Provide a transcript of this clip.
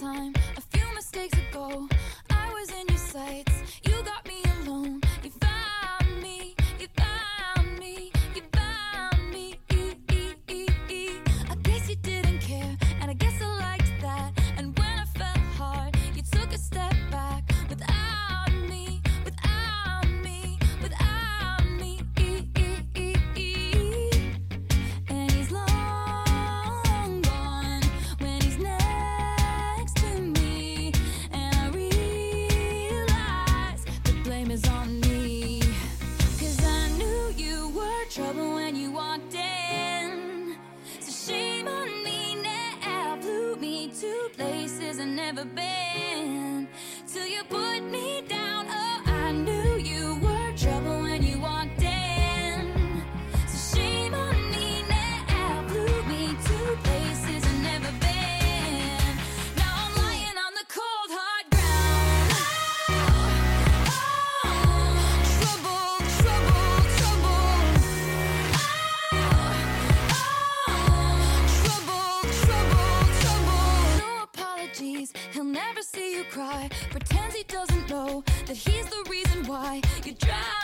time. ever been. Till you put know that he's the reason why you drive.